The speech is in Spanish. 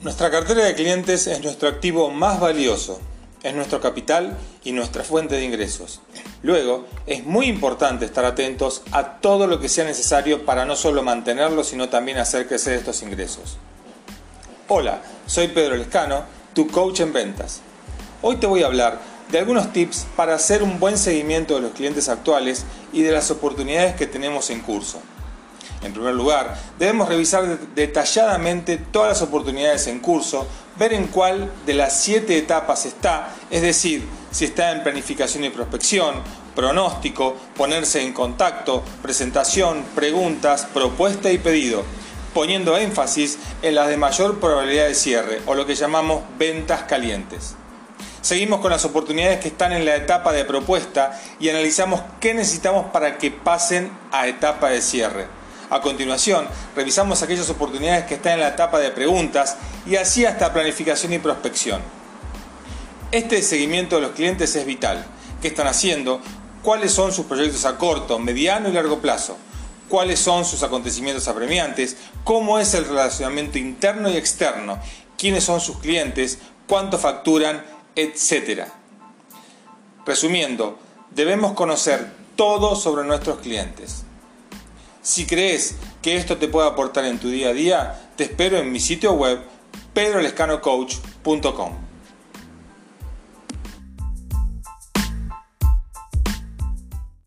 Nuestra cartera de clientes es nuestro activo más valioso, es nuestro capital y nuestra fuente de ingresos. Luego, es muy importante estar atentos a todo lo que sea necesario para no solo mantenerlo, sino también hacer crecer estos ingresos. Hola, soy Pedro Lescano, tu coach en ventas. Hoy te voy a hablar de algunos tips para hacer un buen seguimiento de los clientes actuales y de las oportunidades que tenemos en curso. En primer lugar, debemos revisar detalladamente todas las oportunidades en curso, ver en cuál de las siete etapas está, es decir, si está en planificación y prospección, pronóstico, ponerse en contacto, presentación, preguntas, propuesta y pedido, poniendo énfasis en las de mayor probabilidad de cierre o lo que llamamos ventas calientes. Seguimos con las oportunidades que están en la etapa de propuesta y analizamos qué necesitamos para que pasen a etapa de cierre. A continuación, revisamos aquellas oportunidades que están en la etapa de preguntas y así hasta planificación y prospección. Este seguimiento de los clientes es vital. ¿Qué están haciendo? ¿Cuáles son sus proyectos a corto, mediano y largo plazo? ¿Cuáles son sus acontecimientos apremiantes? ¿Cómo es el relacionamiento interno y externo? ¿Quiénes son sus clientes? ¿Cuánto facturan? Etcétera. Resumiendo, debemos conocer todo sobre nuestros clientes. Si crees que esto te puede aportar en tu día a día, te espero en mi sitio web pedrolescanocoach.com.